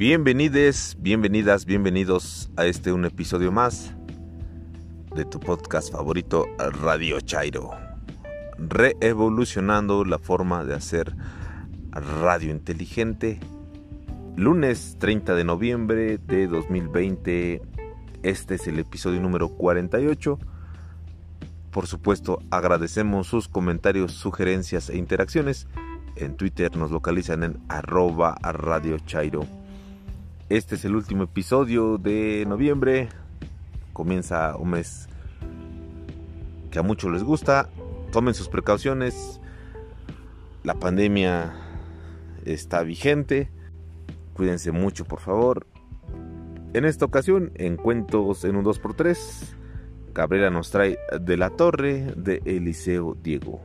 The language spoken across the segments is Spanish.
Bienvenides, bienvenidas, bienvenidos a este un episodio más de tu podcast favorito Radio Chairo. Reevolucionando la forma de hacer radio inteligente. Lunes 30 de noviembre de 2020. Este es el episodio número 48. Por supuesto, agradecemos sus comentarios, sugerencias e interacciones. En Twitter nos localizan en arroba Radio. Este es el último episodio de noviembre. Comienza un mes que a muchos les gusta. Tomen sus precauciones. La pandemia está vigente. Cuídense mucho, por favor. En esta ocasión, en Cuentos en un 2x3, Gabriela nos trae De la Torre de Eliseo Diego.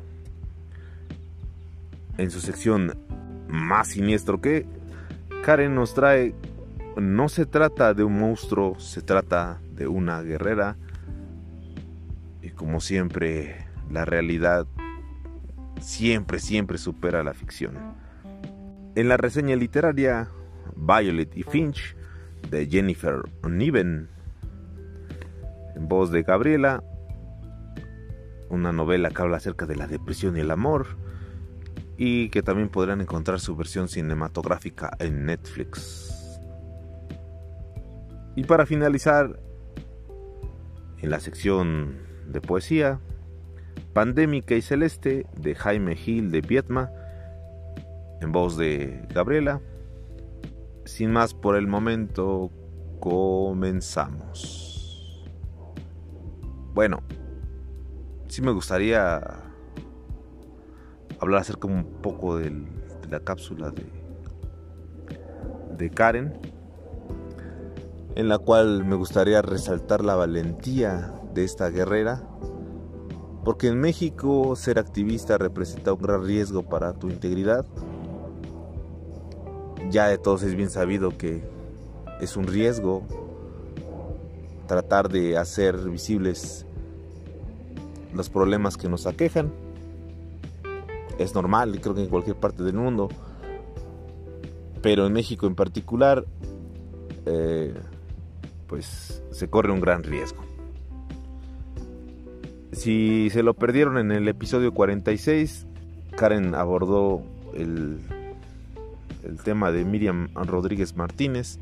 En su sección Más siniestro que, Karen nos trae No se trata de un monstruo, se trata de una guerrera. Y como siempre, la realidad siempre, siempre supera la ficción. En la reseña literaria Violet y Finch de Jennifer Niven, en voz de Gabriela, una novela que habla acerca de la depresión y el amor y que también podrán encontrar su versión cinematográfica en Netflix. Y para finalizar, en la sección de poesía, Pandémica y Celeste de Jaime Gil de Vietma, en voz de Gabriela. Sin más por el momento, comenzamos. Bueno, sí me gustaría hablar acerca un poco de la cápsula de, de Karen, en la cual me gustaría resaltar la valentía de esta guerrera, porque en México ser activista representa un gran riesgo para tu integridad ya de todos es bien sabido que es un riesgo tratar de hacer visibles los problemas que nos aquejan. Es normal, creo que en cualquier parte del mundo. Pero en México en particular, eh, pues se corre un gran riesgo. Si se lo perdieron en el episodio 46, Karen abordó el el tema de Miriam Rodríguez Martínez.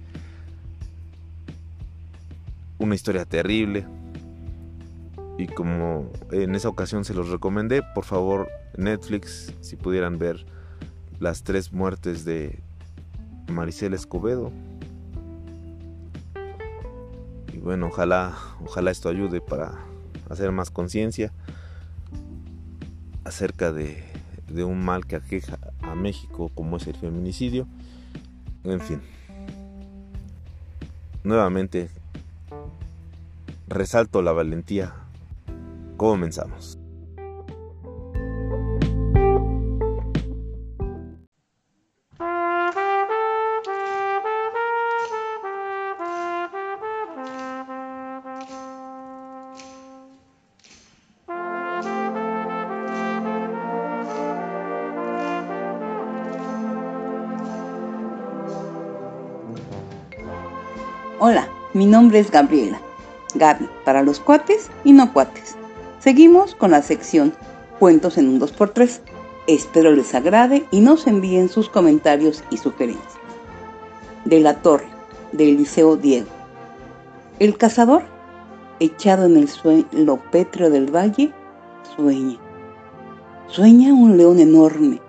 Una historia terrible. Y como en esa ocasión se los recomendé, por favor Netflix, si pudieran ver las tres muertes de Maricela Escobedo. Bueno, ojalá, ojalá esto ayude para hacer más conciencia acerca de, de un mal que aqueja a México como es el feminicidio. En fin. Nuevamente resalto la valentía. Comenzamos. Hola, mi nombre es Gabriela. Gaby, para los cuates y no cuates. Seguimos con la sección Cuentos en un 2x3. Espero les agrade y nos envíen sus comentarios y sugerencias. De la Torre, de Eliseo Diego. El cazador, echado en el suelo pétreo del valle, sueña. Sueña un león enorme.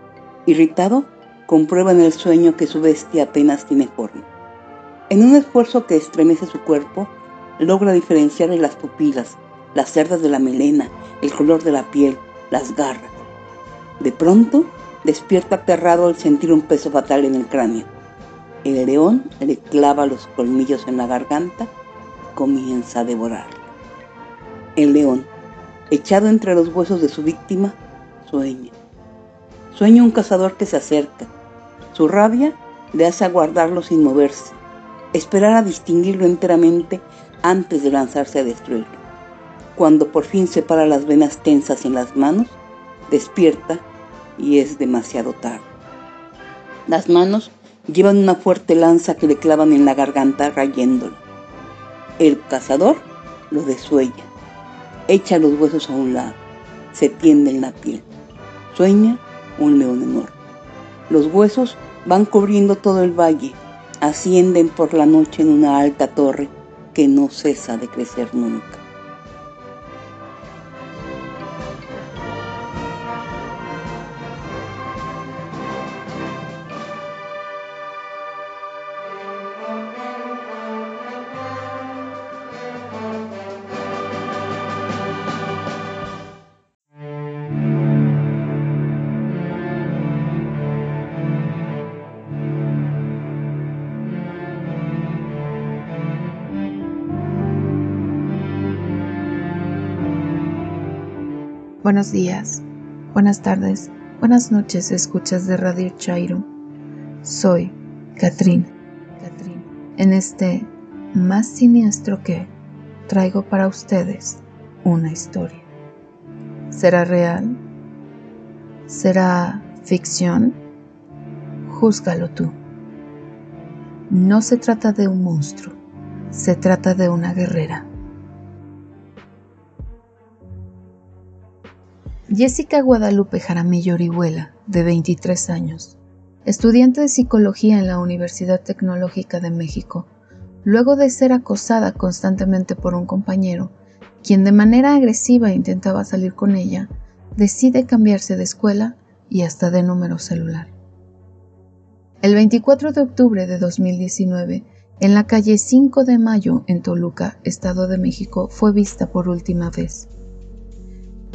Irritado, comprueba en el sueño que su bestia apenas tiene forma en un esfuerzo que estremece su cuerpo, logra diferenciar en las pupilas, las cerdas de la melena, el color de la piel, las garras. De pronto, despierta aterrado al sentir un peso fatal en el cráneo. El león le clava los colmillos en la garganta y comienza a devorarlo. El león, echado entre los huesos de su víctima, sueña. Sueña un cazador que se acerca. Su rabia le hace aguardarlo sin moverse esperar a distinguirlo enteramente antes de lanzarse a destruirlo. Cuando por fin separa las venas tensas en las manos, despierta y es demasiado tarde. Las manos Llevan una fuerte lanza que le clavan en la garganta rayéndolo. El cazador lo desuella, echa los huesos a un lado, se tiende en la piel. Sueña un león enorme. Los huesos van cubriendo todo el valle, ascienden por la noche en una alta torre que no cesa de crecer nunca. Buenos días, buenas tardes, buenas noches, escuchas de Radio Chairo. Soy Catrín. En este más siniestro que traigo para ustedes una historia. ¿Será real? ¿Será ficción? Júzgalo tú. No se trata de un monstruo, se trata de una guerrera. Jessica Guadalupe Jaramillo Orihuela, de 23 años, estudiante de psicología en la Universidad Tecnológica de México, luego de ser acosada constantemente por un compañero, quien de manera agresiva intentaba salir con ella, decide cambiarse de escuela y hasta de número celular. El 24 de octubre de 2019, en la calle 5 de Mayo, en Toluca, Estado de México, fue vista por última vez.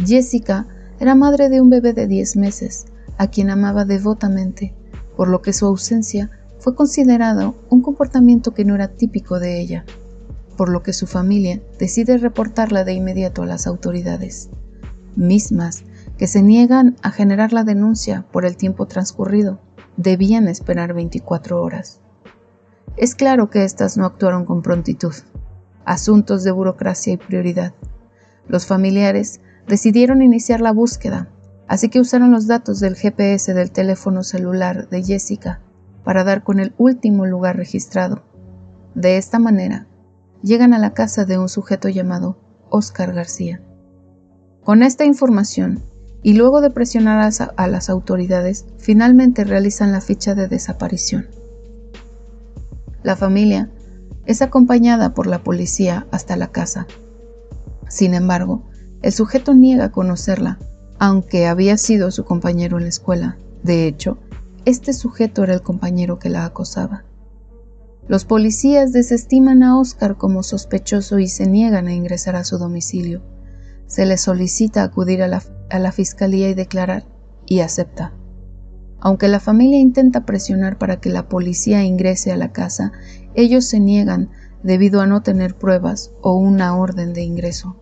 Jessica era madre de un bebé de 10 meses, a quien amaba devotamente, por lo que su ausencia fue considerado un comportamiento que no era típico de ella, por lo que su familia decide reportarla de inmediato a las autoridades, mismas que se niegan a generar la denuncia por el tiempo transcurrido, debían esperar 24 horas. Es claro que éstas no actuaron con prontitud. Asuntos de burocracia y prioridad. Los familiares decidieron iniciar la búsqueda, así que usaron los datos del GPS del teléfono celular de Jessica para dar con el último lugar registrado. De esta manera, llegan a la casa de un sujeto llamado Oscar García. Con esta información, y luego de presionar a las autoridades, finalmente realizan la ficha de desaparición. La familia es acompañada por la policía hasta la casa. Sin embargo, el sujeto niega conocerla, aunque había sido su compañero en la escuela. De hecho, este sujeto era el compañero que la acosaba. Los policías desestiman a Oscar como sospechoso y se niegan a ingresar a su domicilio. Se le solicita acudir a la, a la fiscalía y declarar, y acepta. Aunque la familia intenta presionar para que la policía ingrese a la casa, ellos se niegan debido a no tener pruebas o una orden de ingreso.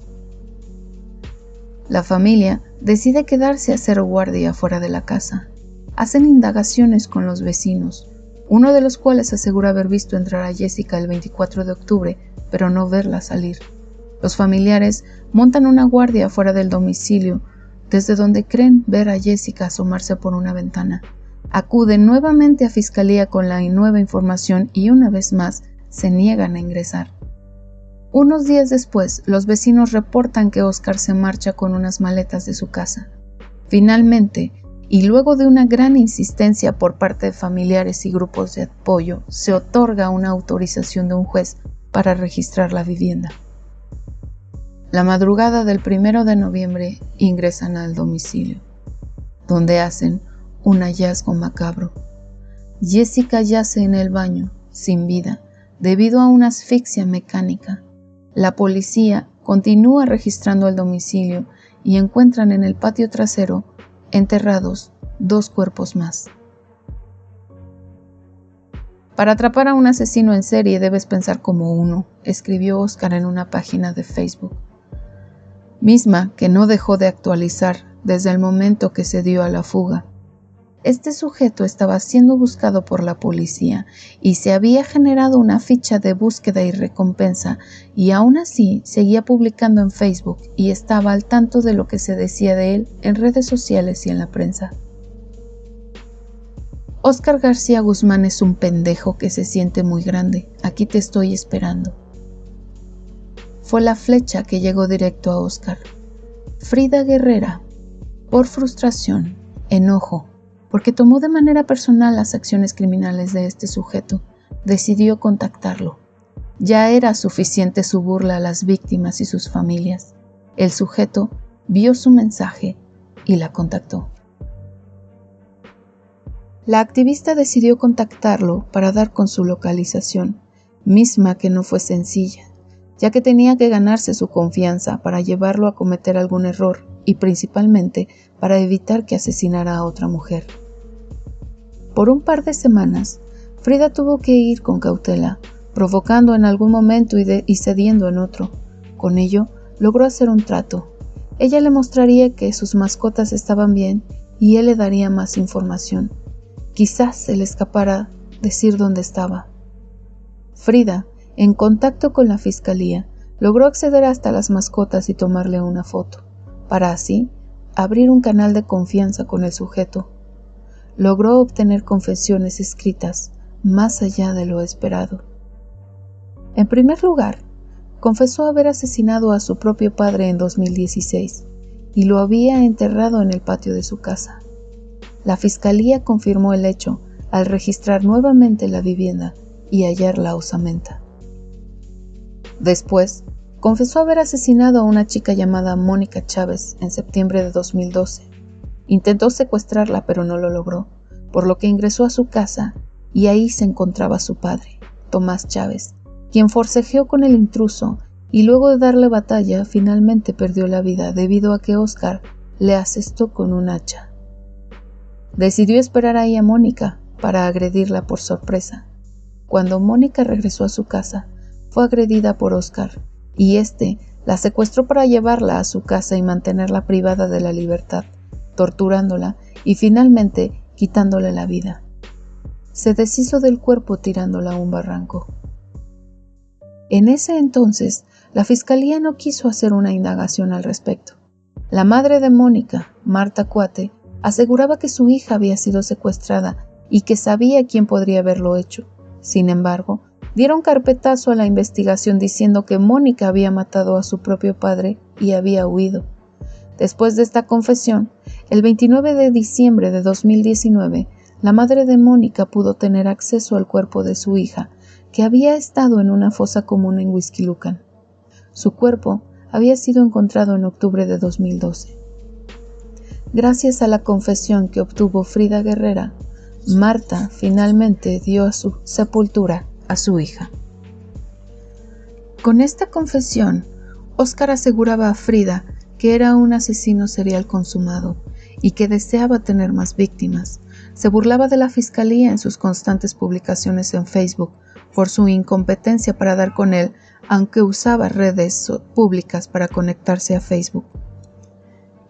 La familia decide quedarse a hacer guardia fuera de la casa. Hacen indagaciones con los vecinos, uno de los cuales asegura haber visto entrar a Jessica el 24 de octubre, pero no verla salir. Los familiares montan una guardia fuera del domicilio, desde donde creen ver a Jessica asomarse por una ventana. Acuden nuevamente a fiscalía con la nueva información y una vez más se niegan a ingresar. Unos días después, los vecinos reportan que Oscar se marcha con unas maletas de su casa. Finalmente, y luego de una gran insistencia por parte de familiares y grupos de apoyo, se otorga una autorización de un juez para registrar la vivienda. La madrugada del primero de noviembre ingresan al domicilio, donde hacen un hallazgo macabro. Jessica yace en el baño, sin vida, debido a una asfixia mecánica la policía continúa registrando el domicilio y encuentran en el patio trasero enterrados dos cuerpos más. Para atrapar a un asesino en serie debes pensar como uno, escribió Oscar en una página de Facebook, misma que no dejó de actualizar desde el momento que se dio a la fuga este sujeto estaba siendo buscado por la policía y se había generado una ficha de búsqueda y recompensa y aún así seguía publicando en Facebook y estaba al tanto de lo que se decía de él en redes sociales y en la prensa. Oscar García Guzmán es un pendejo que se siente muy grande. Aquí te estoy esperando. Fue la flecha que llegó directo a Oscar. Frida Guerrera, por frustración, enojo, porque tomó de manera personal las acciones criminales de este sujeto, decidió contactarlo. Ya era suficiente su burla a las víctimas y sus familias. El sujeto vio su mensaje y la contactó. La activista decidió contactarlo para dar con su localización, misma que no fue sencilla, ya que tenía que ganarse su confianza para llevarlo a cometer algún error y principalmente para evitar que asesinara a otra mujer. Por un par de semanas, Frida tuvo que ir con cautela, provocando en algún momento y, cediendo en otro. Con ello, logró hacer un trato. Ella le mostraría que sus mascotas estaban bien y él le daría más información. Quizás se le escapara decir dónde estaba. Frida, en contacto con la fiscalía, logró acceder hasta las mascotas y tomarle una foto, para así abrir un canal de confianza con el sujeto. Logró obtener confesiones escritas más allá de lo esperado. En primer lugar, confesó haber asesinado a su propio padre en 2016 y lo había enterrado en el patio de su casa. La fiscalía confirmó el hecho al registrar nuevamente la vivienda y hallar la osamenta. Después, confesó haber asesinado a una chica llamada Mónica Chávez en septiembre de 2012. Intentó secuestrarla pero no lo logró, por lo que ingresó a su casa y ahí se encontraba su padre, Tomás Chávez, quien forcejeó con el intruso y luego de darle batalla finalmente perdió la vida debido a que Oscar le asestó con un hacha. Decidió esperar ahí a Mónica para agredirla por sorpresa. Cuando Mónica regresó a su casa, fue agredida por Oscar, y éste la secuestró para llevarla a su casa y mantenerla privada de la libertad, torturándola y finalmente quitándole la vida. Se deshizo del cuerpo tirándola a un barranco. En ese entonces, la fiscalía no quiso hacer una indagación al respecto. La madre de Mónica, Marta Cuate, aseguraba que su hija había sido secuestrada y que sabía quién podría haberlo hecho. Sin embargo, dieron carpetazo a la investigación diciendo que Mónica había matado a su propio padre y había huido. Después de esta confesión, el 29 de diciembre de 2019, la madre de Mónica pudo tener acceso al cuerpo de su hija, que había estado en una fosa común en Lucan. Su cuerpo había sido encontrado en octubre de 2012. Gracias a la confesión que obtuvo Frida Guerrera, Marta finalmente dio a su sepultura a su hija. Con esta confesión, Oscar aseguraba a Frida que era un asesino serial consumado y que deseaba tener más víctimas. Se burlaba de la fiscalía en sus constantes publicaciones en Facebook por su incompetencia para dar con él, aunque usaba redes públicas para conectarse a Facebook.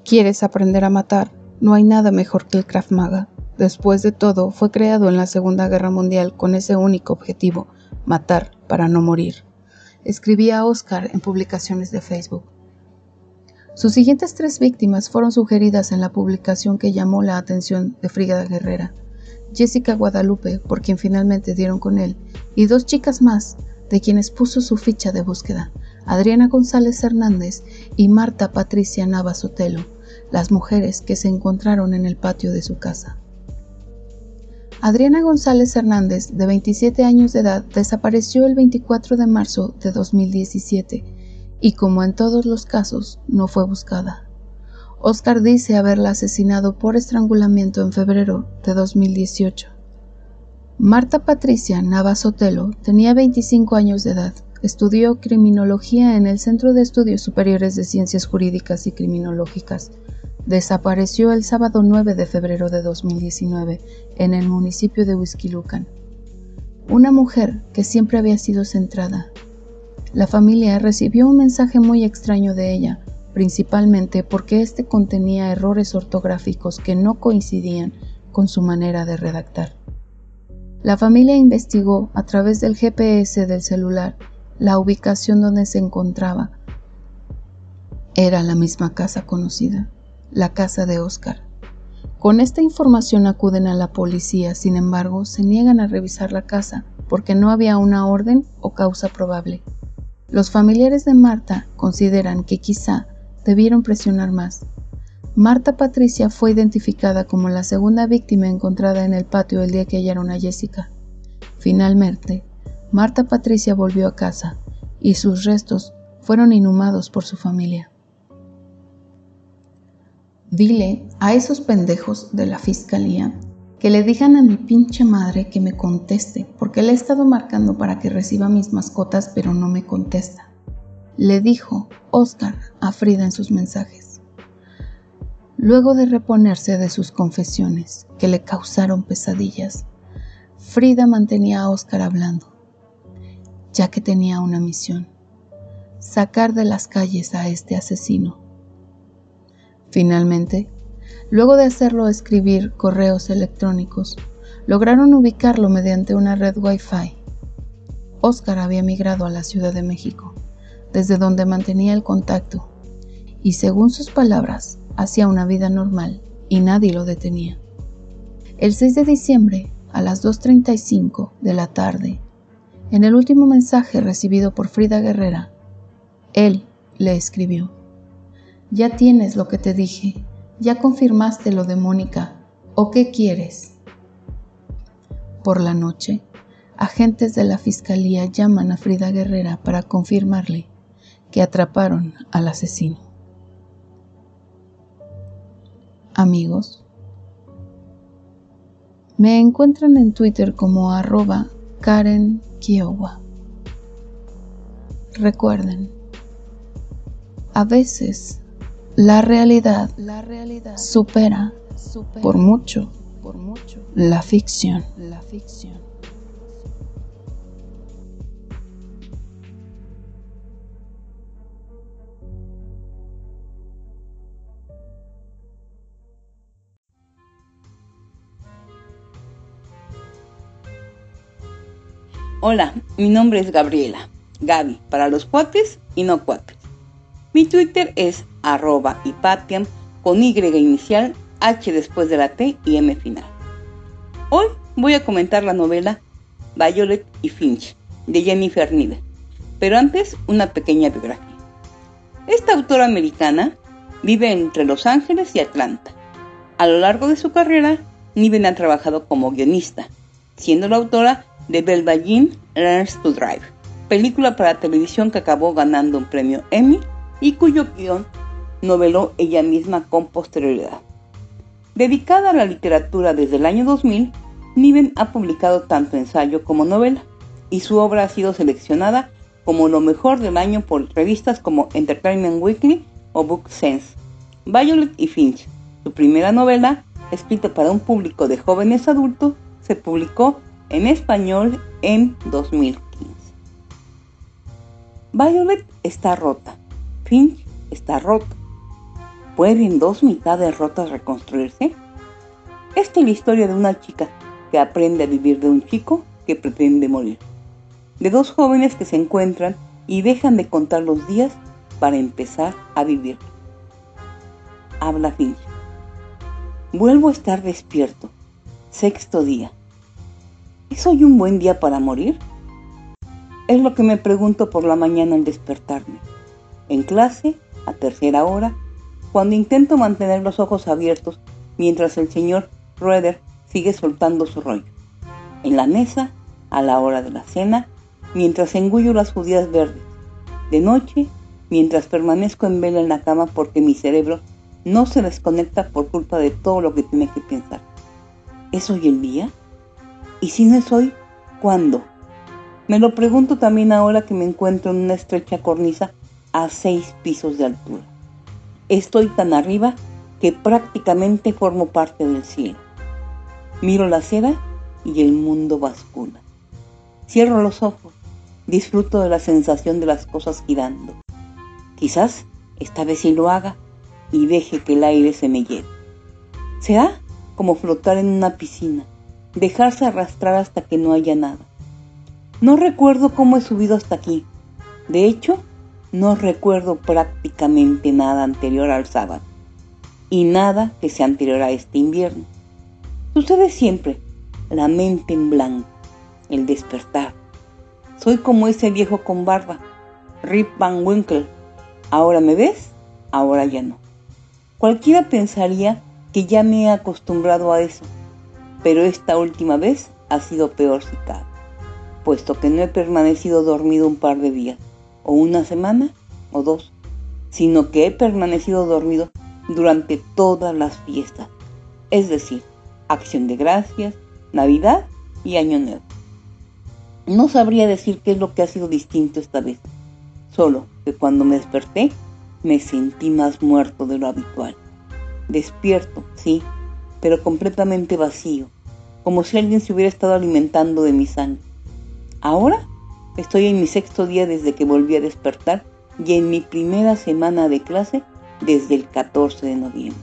¿Quieres aprender a matar? No hay nada mejor que el Krav Maga. Después de todo, fue creado en la Segunda Guerra Mundial con ese único objetivo, matar para no morir. Escribía Oscar en publicaciones de Facebook. Sus siguientes tres víctimas fueron sugeridas en la publicación que llamó la atención de Frigada Guerrera. Jessica Guadalupe, por quien finalmente dieron con él, y dos chicas más, de quienes puso su ficha de búsqueda, Adriana González Hernández y Marta Patricia Navas Otelo las mujeres que se encontraron en el patio de su casa. Adriana González Hernández, de 27 años de edad, desapareció el 24 de marzo de 2017 y, como en todos los casos, no fue buscada. Oscar dice haberla asesinado por estrangulamiento en febrero de 2018. Marta Patricia Navas Otelo tenía 25 años de edad. Estudió criminología en el Centro de Estudios Superiores de Ciencias Jurídicas y Criminológicas desapareció el sábado 9 de febrero de 2019 en el municipio de Huizquilucan. Una mujer que siempre había sido centrada. La familia recibió un mensaje muy extraño de ella, principalmente porque este contenía errores ortográficos que no coincidían con su manera de redactar. La familia investigó a través del GPS del celular la ubicación donde se encontraba. Era la misma casa conocida la casa de Oscar. Con esta información acuden a la policía, sin embargo, se niegan a revisar la casa porque no había una orden o causa probable. Los familiares de Marta consideran que quizá debieron presionar más. Marta Patricia fue identificada como la segunda víctima encontrada en el patio el día que hallaron a Jessica. Finalmente, Marta Patricia volvió a casa y sus restos fueron inhumados por su familia. Dile a esos pendejos de la fiscalía que le digan a mi pinche madre que me conteste, porque le he estado marcando para que reciba mis mascotas, pero no me contesta. Le dijo Oscar a Frida en sus mensajes. Luego de reponerse de sus confesiones, que le causaron pesadillas, Frida mantenía a Oscar hablando, ya que tenía una misión, sacar de las calles a este asesino. Finalmente, Luego de hacerlo escribir correos electrónicos, lograron ubicarlo mediante una red Wi-Fi. Oscar había migrado a la Ciudad de México, desde donde mantenía el contacto, y según sus palabras, hacía una vida normal y nadie lo detenía. El 6 de diciembre, a las 2.35 de la tarde, en el último mensaje recibido por Frida Guerrera, él le escribió, Ya tienes lo que te dije, ¿Ya confirmaste lo de Mónica? ¿O qué quieres? Por la noche, agentes de la fiscalía llaman a Frida Guerrera para confirmarle que atraparon al asesino. Amigos, me encuentran en Twitter como arroba Karen Kiowa. Recuerden, a veces la realidad, la realidad supera, por, mucho, por mucho la ficción. La ficción. Hola, mi nombre es Gabriela, Gaby, para los cuates y no cuates. Mi Twitter es arroba Ipatiam con Y inicial, H después de la T y M final. Hoy voy a comentar la novela Violet y Finch de Jennifer Niven, pero antes una pequeña biografía. Esta autora americana vive entre Los Ángeles y Atlanta. A lo largo de su carrera, Niven ha trabajado como guionista, siendo la autora de Belva Learns to Drive, película para televisión que acabó ganando un premio Emmy y cuyo guion noveló ella misma con posterioridad. Dedicada a la literatura desde el año 2000, Niven ha publicado tanto ensayo como novela, y su obra ha sido seleccionada como lo mejor del año por revistas como Entertainment Weekly o Book Sense. Violet y Finch, su primera novela, escrita para un público de jóvenes adultos, se publicó en español en 2015. Violet está rota, Finch está roto, ¿Pueden dos mitades rotas reconstruirse? Esta es la historia de una chica que aprende a vivir de un chico que pretende morir. De dos jóvenes que se encuentran y dejan de contar los días para empezar a vivir. Habla Finch. Vuelvo a estar despierto. Sexto día. ¿Es hoy un buen día para morir? Es lo que me pregunto por la mañana al despertarme. En clase, a tercera hora, cuando intento mantener los ojos abiertos mientras el señor Rueder sigue soltando su rollo. En la mesa, a la hora de la cena, mientras engullo las judías verdes. De noche, mientras permanezco en vela en la cama porque mi cerebro no se desconecta por culpa de todo lo que tiene que pensar. ¿Es hoy el día? Y si no es hoy, ¿cuándo? Me lo pregunto también ahora que me encuentro en una estrecha cornisa a seis pisos de altura. Estoy tan arriba que prácticamente formo parte del cielo. Miro la seda y el mundo bascula. Cierro los ojos, disfruto de la sensación de las cosas girando. Quizás esta vez sí lo haga y deje que el aire se me lleve. Será como flotar en una piscina, dejarse arrastrar hasta que no haya nada. No recuerdo cómo he subido hasta aquí. De hecho, no recuerdo prácticamente nada anterior al sábado. y nada que sea anterior a este invierno. Sucede siempre, la mente en blanco, el despertar. Soy como ese viejo con barba, Rip Van Winkle. Ahora me ves, ahora ya no. Cualquiera pensaría que ya me he acostumbrado a eso, pero esta última vez ha sido peor cabe, puesto que no he permanecido dormido un par de días, o una semana, o dos, sino que he permanecido dormido durante todas las fiestas, es decir, acción de gracias, Navidad y Año Nuevo. No sabría decir qué es lo que ha sido distinto esta vez, solo que cuando me desperté me sentí más muerto de lo habitual. Despierto, sí, pero completamente vacío, como si alguien se hubiera estado alimentando de mi sangre. Ahora estoy en mi sexto día desde que volví a despertar y en mi primera semana de clase desde el 14 de noviembre.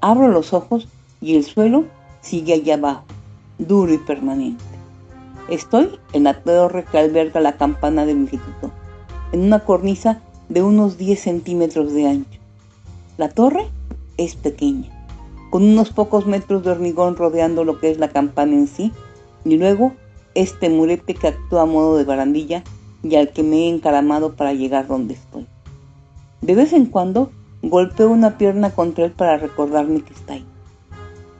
Abro los ojos y el suelo sigue allá abajo, duro y permanente. Estoy en la torre que alberga la campana del instituto, en una cornisa de unos 10 centímetros de ancho. La torre es pequeña, con unos pocos metros de hormigón rodeando lo que es la campana en sí, y luego este murete que actúa a modo de barandilla y al que me he encaramado para llegar donde estoy. De vez en cuando golpeo una pierna contra él para recordarme que está ahí.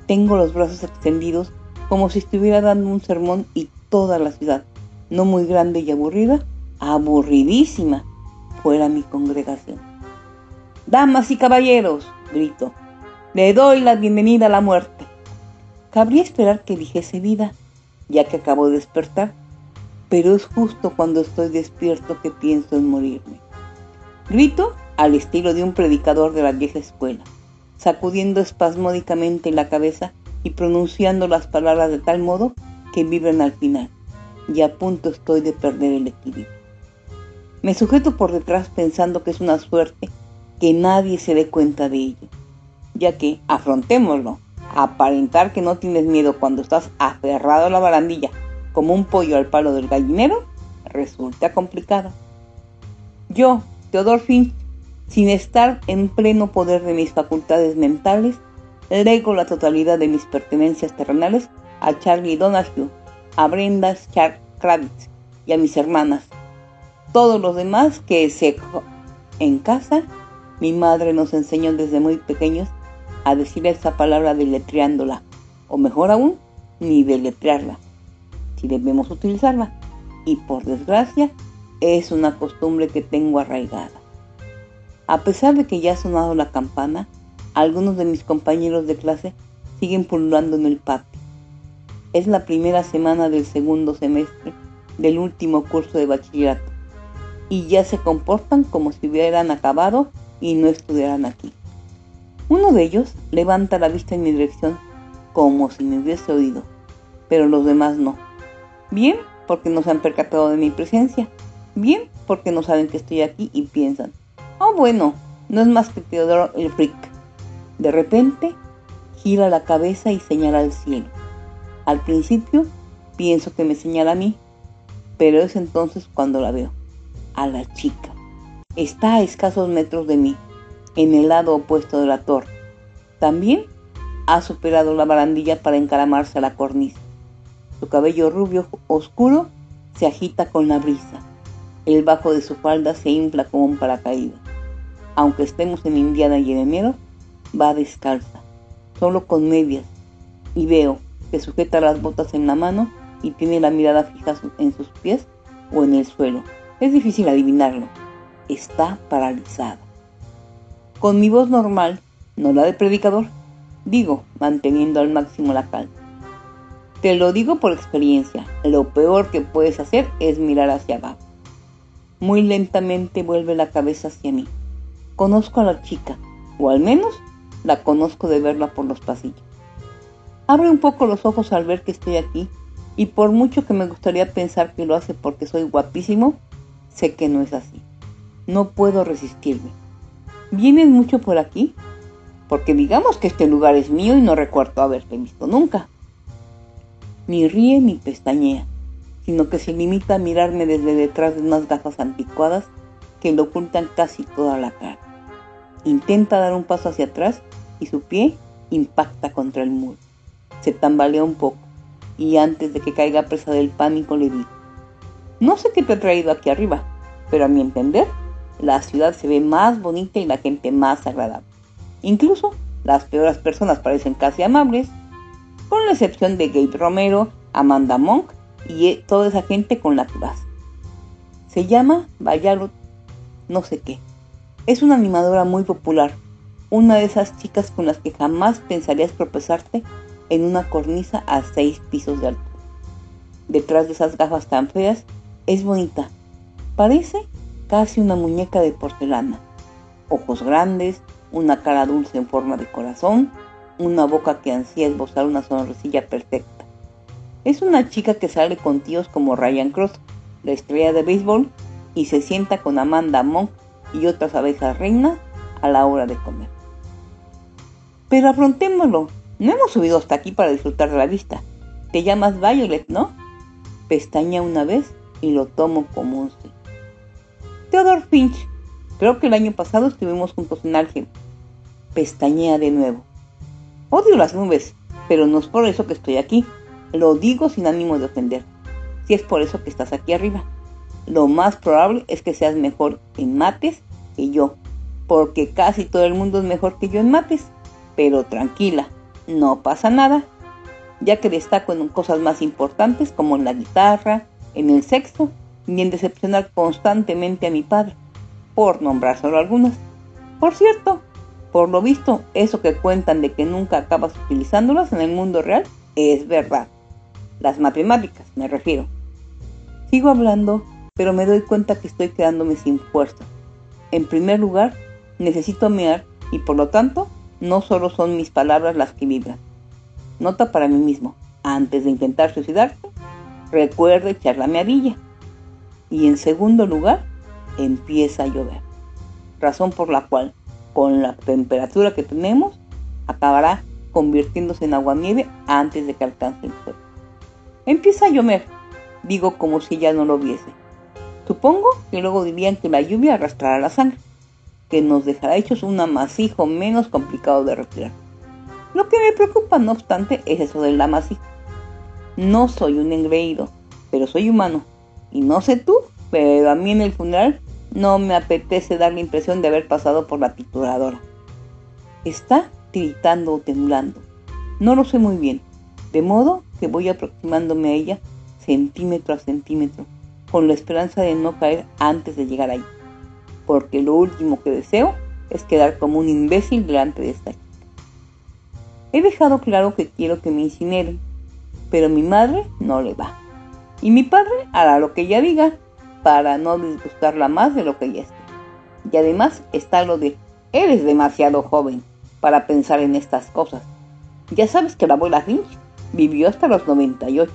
Tengo los brazos extendidos como si estuviera dando un sermón y toda la ciudad, no muy grande y aburrida, aburridísima, fuera mi congregación. Damas y caballeros, grito, le doy la bienvenida a la muerte. Cabría esperar que dijese vida, ya que acabo de despertar, pero es justo cuando estoy despierto que pienso en morirme. Grito al estilo de un predicador de la vieja escuela, sacudiendo espasmódicamente la cabeza y pronunciando las palabras de tal modo que vibran al final, y a punto estoy de perder el equilibrio. Me sujeto por detrás pensando que es una suerte que nadie se dé cuenta de ello, ya que, afrontémoslo, aparentar que no tienes miedo cuando estás aferrado a la barandilla como un pollo al palo del gallinero resulta complicado. Yo, Theodore Finch, sin estar en pleno poder de mis facultades mentales, lego la totalidad de mis pertenencias terrenales a Charlie Donahue, a Brenda Kravitz y a mis hermanas. Todos los demás que se en casa mi madre nos enseñó desde muy pequeños a decir esa palabra deletreándola, o mejor aún, ni deletrearla, si debemos utilizarla. Y por desgracia, es una costumbre que tengo arraigada. A pesar de que ya ha sonado la campana, algunos de mis compañeros de clase siguen pululando en el patio. Es la primera semana del segundo semestre del último curso de bachillerato y ya se comportan como si hubieran acabado y no estudiaran aquí. Uno de ellos levanta la vista en mi dirección como si me hubiese oído, pero los demás no. Bien, porque no se han percatado de mi presencia. Bien, porque no saben que estoy aquí y piensan, oh bueno, no es más que Teodoro el Frick. De repente, gira la cabeza y señala al cielo. Al principio, pienso que me señala a mí, pero es entonces cuando la veo, a la chica. Está a escasos metros de mí, en el lado opuesto de la torre. También ha superado la barandilla para encaramarse a la cornisa. Su cabello rubio oscuro se agita con la brisa. El bajo de su falda se infla como un paracaídas. Aunque estemos en Indiana y en enero, va descalza, solo con medias, y veo que sujeta las botas en la mano y tiene la mirada fija en sus pies o en el suelo. Es difícil adivinarlo está paralizada. Con mi voz normal, no la de predicador, digo, manteniendo al máximo la calma. Te lo digo por experiencia, lo peor que puedes hacer es mirar hacia abajo. Muy lentamente vuelve la cabeza hacia mí. Conozco a la chica, o al menos la conozco de verla por los pasillos. Abre un poco los ojos al ver que estoy aquí, y por mucho que me gustaría pensar que lo hace porque soy guapísimo, sé que no es así. No puedo resistirme. ¿Vienes mucho por aquí? Porque digamos que este lugar es mío y no recuerdo haberte visto nunca. Ni ríe ni pestañea, sino que se limita a mirarme desde detrás de unas gafas anticuadas que le ocultan casi toda la cara. Intenta dar un paso hacia atrás y su pie impacta contra el muro. Se tambalea un poco y antes de que caiga presa del pánico le digo, no sé qué te ha traído aquí arriba, pero a mi entender, la ciudad se ve más bonita y la gente más agradable. Incluso las peores personas parecen casi amables, con la excepción de Gabe Romero, Amanda Monk y e, toda esa gente con la que vas. Se llama Bayarut no sé qué. Es una animadora muy popular, una de esas chicas con las que jamás pensarías tropezarte en una cornisa a seis pisos de altura. Detrás de esas gafas tan feas, es bonita. Parece casi una muñeca de porcelana. Ojos grandes, una cara dulce en forma de corazón, una boca que ansía esbozar una sonrisilla perfecta. Es una chica que sale con tíos como Ryan Cross, la estrella de béisbol, y se sienta con Amanda Monk y otras abejas reinas a la hora de comer. Pero afrontémoslo, no hemos subido hasta aquí para disfrutar de la vista. Te llamas Violet, ¿no? Pestaña una vez y lo tomo como un sí. Theodore Finch, creo que el año pasado estuvimos juntos en álgebra. Pestañea de nuevo. Odio las nubes, pero no es por eso que estoy aquí. Lo digo sin ánimo de ofender. Si es por eso que estás aquí arriba. Lo más probable es que seas mejor en mates que yo, porque casi todo el mundo es mejor que yo en mates. Pero tranquila, no pasa nada, ya que destaco en cosas más importantes como en la guitarra, en el sexo y en decepcionar constantemente a mi padre, por nombrar solo algunas. Por cierto, por lo visto, eso que cuentan de que nunca acabas utilizándolas en el mundo real es verdad. Las matemáticas, me refiero. Sigo hablando, pero me doy cuenta que estoy quedándome sin fuerza. En primer lugar, necesito mear y por lo tanto no solo son mis palabras las que vibran. Nota para mí mismo, antes de intentar suicidarse, recuerde echar la meadilla. Y en segundo lugar, empieza a llover. Razón por la cual, con la temperatura que tenemos, acabará convirtiéndose en agua-nieve antes de que alcance el suelo. Empieza a llover, digo como si ya no lo viese. Supongo que luego dirían que la lluvia arrastrará la sangre que nos dejará hechos un amasijo menos complicado de retirar. Lo que me preocupa, no obstante, es eso del amasijo. No soy un engreído, pero soy humano. Y no sé tú, pero a mí en el funeral no me apetece dar la impresión de haber pasado por la tituladora. Está tiritando o temblando. No lo sé muy bien, de modo que voy aproximándome a ella centímetro a centímetro, con la esperanza de no caer antes de llegar ahí porque lo último que deseo es quedar como un imbécil delante de esta chica. He dejado claro que quiero que me incineren, pero mi madre no le va. Y mi padre hará lo que ella diga para no disgustarla más de lo que ella esté. Y además está lo de, eres demasiado joven para pensar en estas cosas. Ya sabes que la abuela Finch vivió hasta los 98.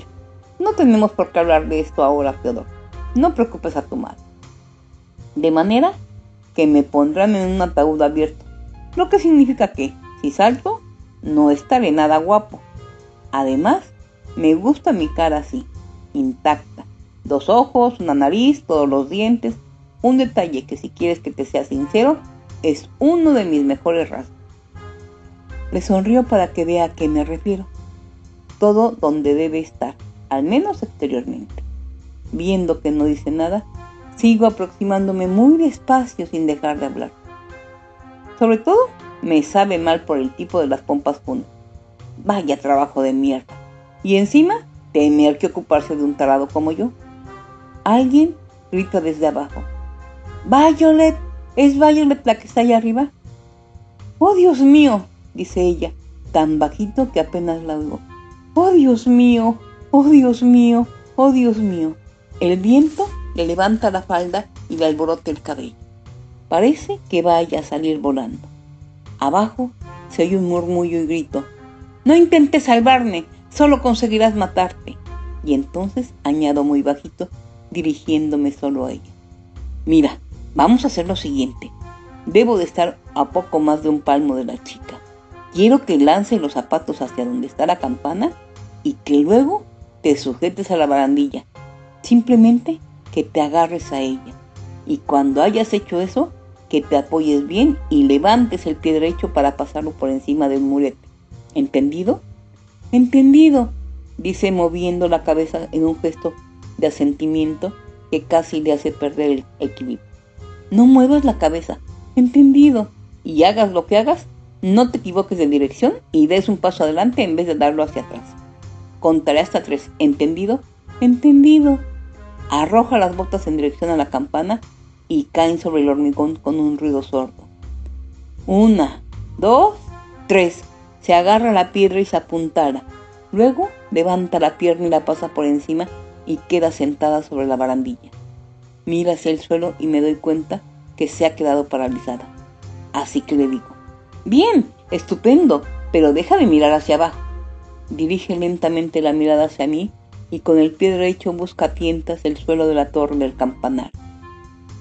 No tenemos por qué hablar de esto ahora, Theodore. No preocupes a tu madre de manera que me pondrán en un ataúd abierto, lo que significa que, si salto, no estaré nada guapo. Además, me gusta mi cara así, intacta, dos ojos, una nariz, todos los dientes, un detalle que si quieres que te sea sincero, es uno de mis mejores rasgos. Le sonrío para que vea a qué me refiero. Todo donde debe estar, al menos exteriormente. Viendo que no dice nada, Sigo aproximándome muy despacio sin dejar de hablar. Sobre todo, me sabe mal por el tipo de las pompas juntas. Vaya trabajo de mierda. Y encima, tener que ocuparse de un tarado como yo. Alguien grita desde abajo. Violet, ¿es Violet la que está allá arriba? Oh, Dios mío, dice ella, tan bajito que apenas la oigo. Oh, Dios mío, oh, Dios mío, oh, Dios mío. El viento le levanta la falda y le alborota el cabello. Parece que vaya a salir volando. Abajo se oye un murmullo y grito. No intentes salvarme, solo conseguirás matarte. Y entonces añado muy bajito, dirigiéndome solo a ella. Mira, vamos a hacer lo siguiente. Debo de estar a poco más de un palmo de la chica. Quiero que lance los zapatos hacia donde está la campana y que luego te sujetes a la barandilla. Simplemente que te agarres a ella. Y cuando hayas hecho eso, que te apoyes bien y levantes el pie derecho para pasarlo por encima del murete. ¿Entendido? Entendido, dice moviendo la cabeza en un gesto de asentimiento que casi le hace perder el equilibrio. No muevas la cabeza. Entendido. Y hagas lo que hagas, no te equivoques de dirección y des un paso adelante en vez de darlo hacia atrás. Contaré hasta tres. ¿Entendido? Entendido. Arroja las botas en dirección a la campana y caen sobre el hormigón con un ruido sordo. Una, dos, tres. Se agarra la piedra y se apuntala. Luego levanta la pierna y la pasa por encima y queda sentada sobre la barandilla. Mira hacia el suelo y me doy cuenta que se ha quedado paralizada. Así que le digo, bien, estupendo, pero deja de mirar hacia abajo. Dirige lentamente la mirada hacia mí y con el pie derecho busca tientas el suelo de la torre del campanar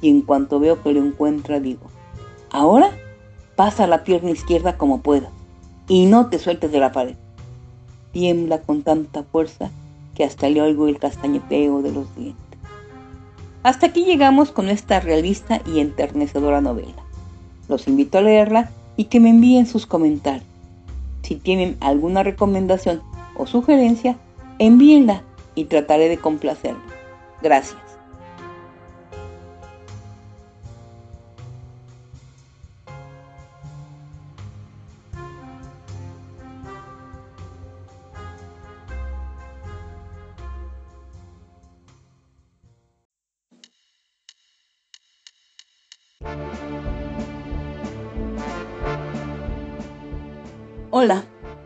y en cuanto veo que lo encuentra digo, ahora pasa la pierna izquierda como puedas y no te sueltes de la pared. Tiembla con tanta fuerza que hasta le oigo el castañeteo de los dientes. Hasta aquí llegamos con esta realista y enternecedora novela. Los invito a leerla y que me envíen sus comentarios. Si tienen alguna recomendación o sugerencia, envíenla y trataré de complacerla. Gracias.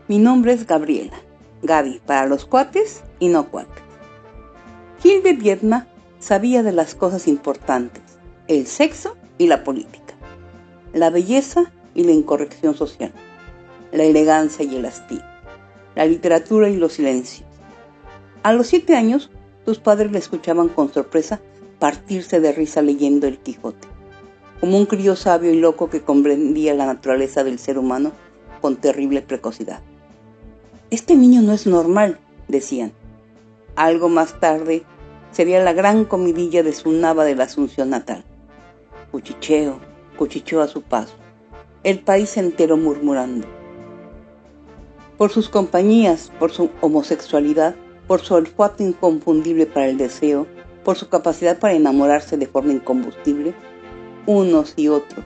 Mi nombre es Gabriela, Gaby para los cuates y no cuates. Gil de sabía de las cosas importantes, el sexo y la política, la belleza y la incorrección social, la elegancia y el hastío, la literatura y los silencios. A los siete años, sus padres le escuchaban con sorpresa partirse de risa leyendo el Quijote, como un crío sabio y loco que comprendía la naturaleza del ser humano con terrible precocidad. Este niño no es normal, decían. Algo más tarde sería la gran comidilla de su nava de la Asunción natal. Cuchicheo, cuchicheó a su paso, el país entero murmurando. Por sus compañías, por su homosexualidad, por su olfato inconfundible para el deseo, por su capacidad para enamorarse de forma incombustible, unos y otros,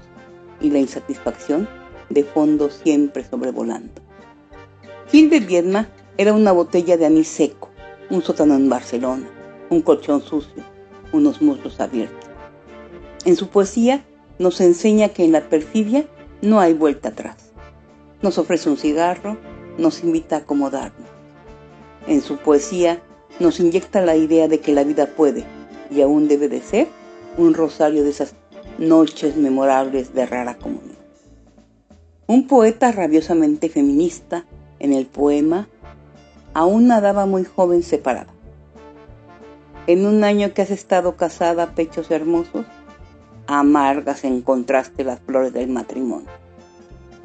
y la insatisfacción de fondo siempre sobrevolando. Gil de Viedma era una botella de anís seco, un sótano en Barcelona, un colchón sucio, unos muslos abiertos. En su poesía nos enseña que en la perfidia no hay vuelta atrás. Nos ofrece un cigarro, nos invita a acomodarnos. En su poesía nos inyecta la idea de que la vida puede y aún debe de ser un rosario de esas noches memorables de rara comunión. Un poeta rabiosamente feminista, en el poema, aún nadaba muy joven separada. En un año que has estado casada, pechos hermosos, amargas encontraste las flores del matrimonio.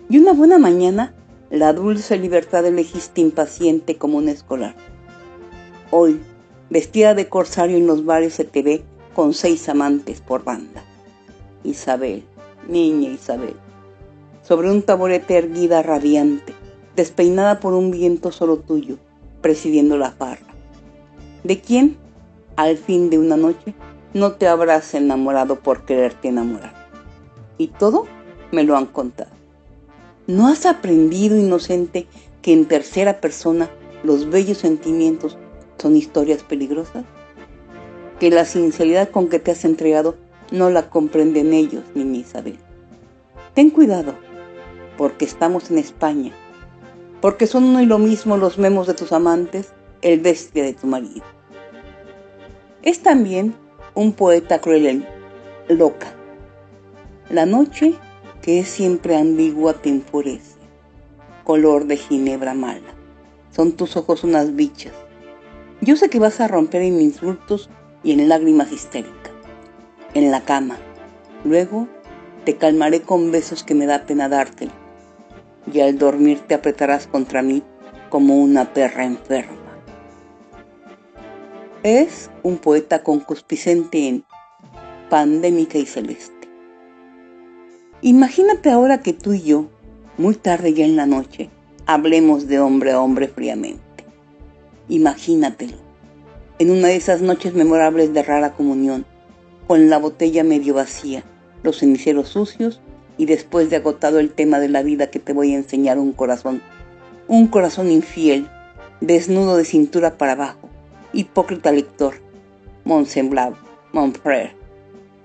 Y una buena mañana, la dulce libertad elegiste impaciente como un escolar. Hoy, vestida de corsario en los bares, se te ve con seis amantes por banda. Isabel, niña Isabel, sobre un taburete erguida radiante, despeinada por un viento solo tuyo, presidiendo la farra. ¿De quién, al fin de una noche, no te habrás enamorado por quererte enamorar? Y todo me lo han contado. ¿No has aprendido, inocente, que en tercera persona los bellos sentimientos son historias peligrosas? Que la sinceridad con que te has entregado no la comprenden ellos ni mi Isabel. Ten cuidado, porque estamos en España, porque son uno y lo mismo los memos de tus amantes, el bestia de tu marido. Es también un poeta cruel, loca. La noche, que es siempre ambigua, te enfurece, color de ginebra mala. Son tus ojos unas bichas. Yo sé que vas a romper en insultos y en lágrimas histéricas. En la cama. Luego te calmaré con besos que me da pena dártelo y al dormir te apretarás contra mí como una perra enferma. Es un poeta concupiscente en pandémica y celeste. Imagínate ahora que tú y yo, muy tarde ya en la noche, hablemos de hombre a hombre fríamente. Imagínatelo. En una de esas noches memorables de rara comunión, con la botella medio vacía, los ceniceros sucios y después de agotado el tema de la vida que te voy a enseñar un corazón, un corazón infiel, desnudo de cintura para abajo, hipócrita lector, mon semblable, mon frère.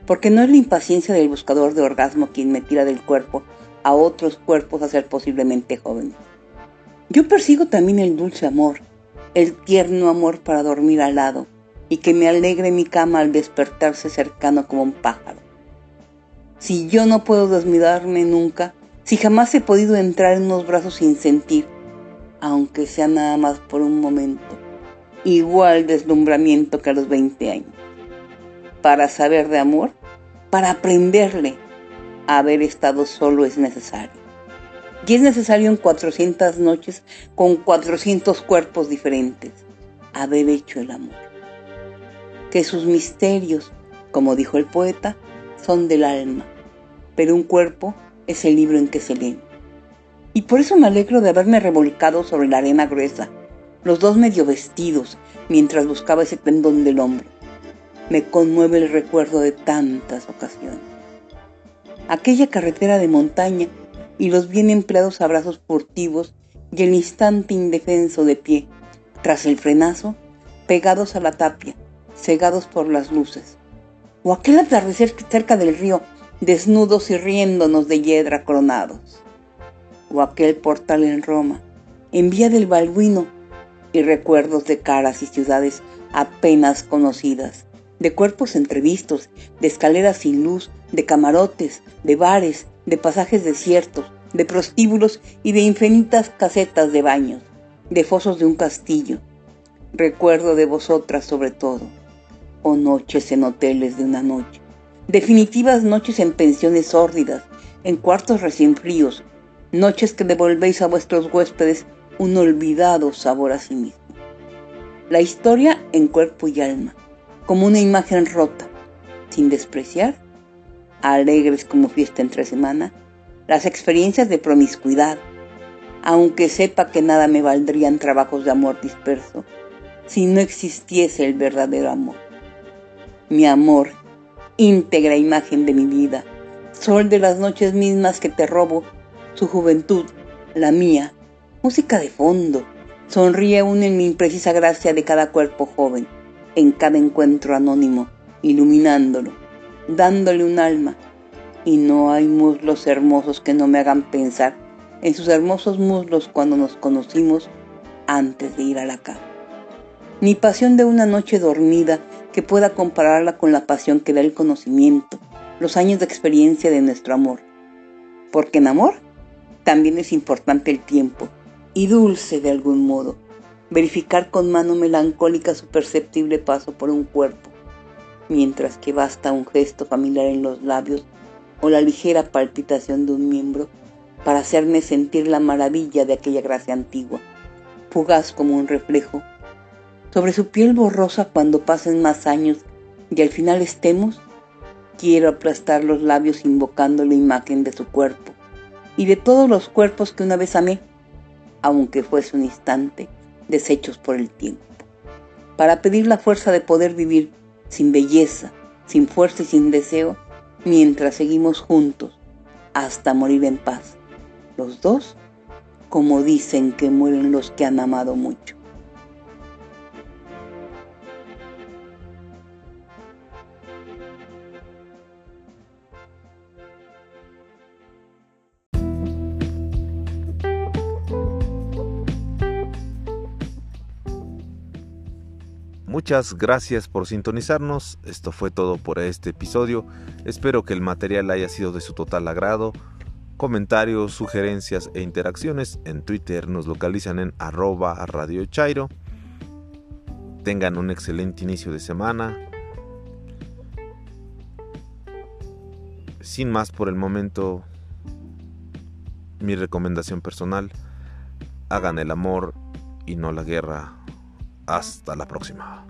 Porque no es la impaciencia del buscador de orgasmo quien me tira del cuerpo a otros cuerpos a ser posiblemente jóvenes. Yo persigo también el dulce amor, el tierno amor para dormir al lado y que me alegre mi cama al despertarse cercano como un pájaro. Si yo no puedo desmidarme nunca, si jamás he podido entrar en unos brazos sin sentir, aunque sea nada más por un momento, igual deslumbramiento que a los 20 años. Para saber de amor, para aprenderle, haber estado solo es necesario. Y es necesario en 400 noches con 400 cuerpos diferentes haber hecho el amor. Que sus misterios, como dijo el poeta, son del alma, pero un cuerpo es el libro en que se leen. Y por eso me alegro de haberme revolcado sobre la arena gruesa, los dos medio vestidos, mientras buscaba ese tendón del hombro. Me conmueve el recuerdo de tantas ocasiones. Aquella carretera de montaña y los bien empleados abrazos furtivos y el instante indefenso de pie, tras el frenazo, pegados a la tapia, cegados por las luces. O aquel atardecer cerca del río, desnudos y riéndonos de hiedra coronados. O aquel portal en Roma, en vía del Balduino, y recuerdos de caras y ciudades apenas conocidas, de cuerpos entrevistos, de escaleras sin luz, de camarotes, de bares, de pasajes desiertos, de prostíbulos y de infinitas casetas de baños, de fosos de un castillo. Recuerdo de vosotras sobre todo, o noches en hoteles de una noche, definitivas noches en pensiones sórdidas, en cuartos recién fríos, noches que devolvéis a vuestros huéspedes un olvidado sabor a sí mismo. La historia en cuerpo y alma, como una imagen rota, sin despreciar alegres como fiesta entre semana, las experiencias de promiscuidad, aunque sepa que nada me valdrían trabajos de amor disperso si no existiese el verdadero amor. Mi amor, íntegra imagen de mi vida, sol de las noches mismas que te robo, su juventud, la mía, música de fondo, sonríe aún en la imprecisa gracia de cada cuerpo joven, en cada encuentro anónimo, iluminándolo, dándole un alma, y no hay muslos hermosos que no me hagan pensar en sus hermosos muslos cuando nos conocimos antes de ir a la cama. Ni pasión de una noche dormida que pueda compararla con la pasión que da el conocimiento, los años de experiencia de nuestro amor. Porque en amor también es importante el tiempo y dulce de algún modo, verificar con mano melancólica su perceptible paso por un cuerpo, mientras que basta un gesto familiar en los labios o la ligera palpitación de un miembro para hacerme sentir la maravilla de aquella gracia antigua, fugaz como un reflejo, sobre su piel borrosa cuando pasen más años y al final estemos, quiero aplastar los labios invocando la imagen de su cuerpo y de todos los cuerpos que una vez amé, aunque fuese un instante, deshechos por el tiempo, para pedir la fuerza de poder vivir sin belleza, sin fuerza y sin deseo, mientras seguimos juntos hasta morir en paz. Los dos, como dicen que mueren los que han amado mucho. Muchas gracias por sintonizarnos. Esto fue todo por este episodio. Espero que el material haya sido de su total agrado. Comentarios, sugerencias e interacciones en Twitter nos localizan en arroba Radio. Tengan un excelente inicio de semana. Sin más por el momento, mi recomendación personal, hagan el amor y no la guerra. Hasta la próxima.